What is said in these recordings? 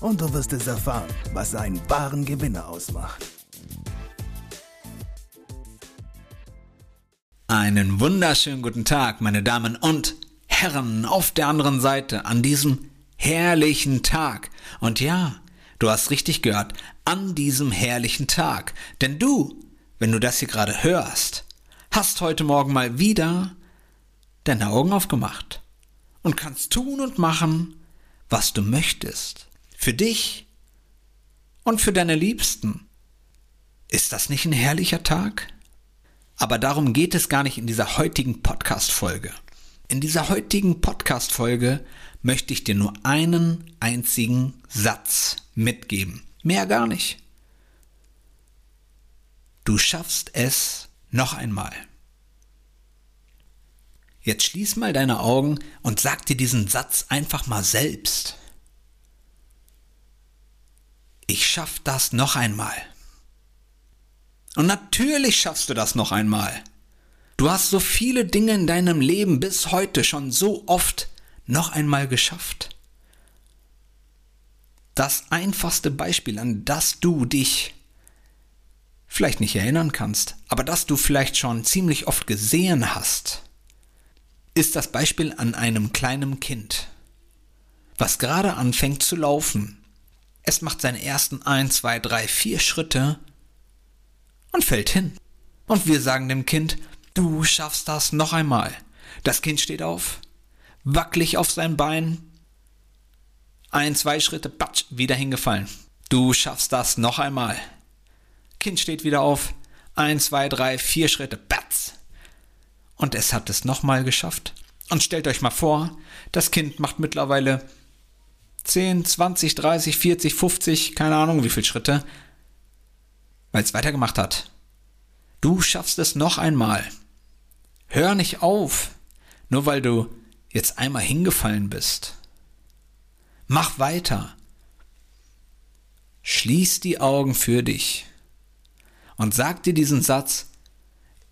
und du wirst es erfahren, was einen wahren Gewinner ausmacht. Einen wunderschönen guten Tag, meine Damen und Herren, auf der anderen Seite an diesem herrlichen Tag. Und ja, du hast richtig gehört, an diesem herrlichen Tag. Denn du, wenn du das hier gerade hörst, hast heute Morgen mal wieder deine Augen aufgemacht und kannst tun und machen, was du möchtest. Für dich und für deine Liebsten. Ist das nicht ein herrlicher Tag? Aber darum geht es gar nicht in dieser heutigen Podcast-Folge. In dieser heutigen Podcast-Folge möchte ich dir nur einen einzigen Satz mitgeben. Mehr gar nicht. Du schaffst es noch einmal. Jetzt schließ mal deine Augen und sag dir diesen Satz einfach mal selbst. Ich schaff das noch einmal. Und natürlich schaffst du das noch einmal. Du hast so viele Dinge in deinem Leben bis heute schon so oft noch einmal geschafft. Das einfachste Beispiel, an das du dich vielleicht nicht erinnern kannst, aber das du vielleicht schon ziemlich oft gesehen hast, ist das Beispiel an einem kleinen Kind, was gerade anfängt zu laufen. Es macht seine ersten 1, 2, 3, 4 Schritte und fällt hin. Und wir sagen dem Kind, du schaffst das noch einmal. Das Kind steht auf, wackelig auf sein Bein, ein, zwei Schritte, patsch, wieder hingefallen. Du schaffst das noch einmal. Kind steht wieder auf, ein, zwei, drei, vier Schritte, patz. Und es hat es nochmal geschafft. Und stellt euch mal vor, das Kind macht mittlerweile 10, 20, 30, 40, 50, keine Ahnung wie viele Schritte, weil es weitergemacht hat. Du schaffst es noch einmal. Hör nicht auf, nur weil du jetzt einmal hingefallen bist. Mach weiter. Schließ die Augen für dich und sag dir diesen Satz,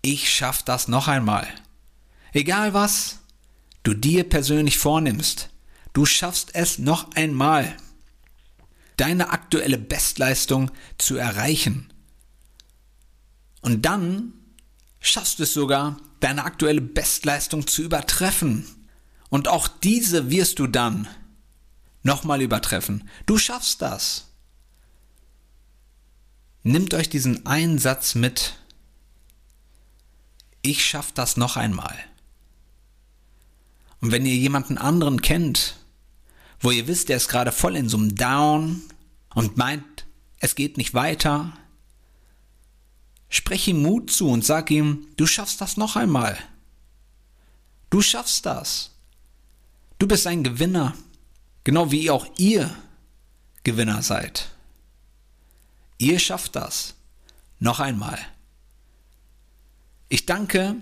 ich schaff das noch einmal. Egal was du dir persönlich vornimmst, du schaffst es noch einmal. Deine aktuelle Bestleistung zu erreichen. Und dann schaffst du es sogar, deine aktuelle Bestleistung zu übertreffen. Und auch diese wirst du dann nochmal übertreffen. Du schaffst das. Nimmt euch diesen einen Satz mit. Ich schaff das noch einmal. Und wenn ihr jemanden anderen kennt, wo ihr wisst, der ist gerade voll in so einem Down und meint, es geht nicht weiter, sprech ihm Mut zu und sag ihm, du schaffst das noch einmal. Du schaffst das. Du bist ein Gewinner. Genau wie auch ihr Gewinner seid. Ihr schafft das. Noch einmal. Ich danke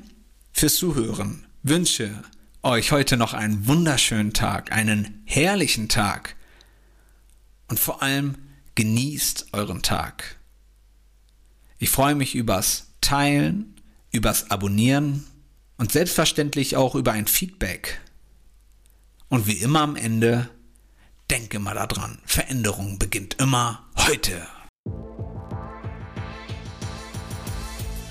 fürs Zuhören, wünsche euch heute noch einen wunderschönen Tag, einen herrlichen Tag und vor allem genießt euren Tag. Ich freue mich übers Teilen, übers Abonnieren und selbstverständlich auch über ein Feedback. Und wie immer am Ende Denke mal daran, Veränderung beginnt immer heute.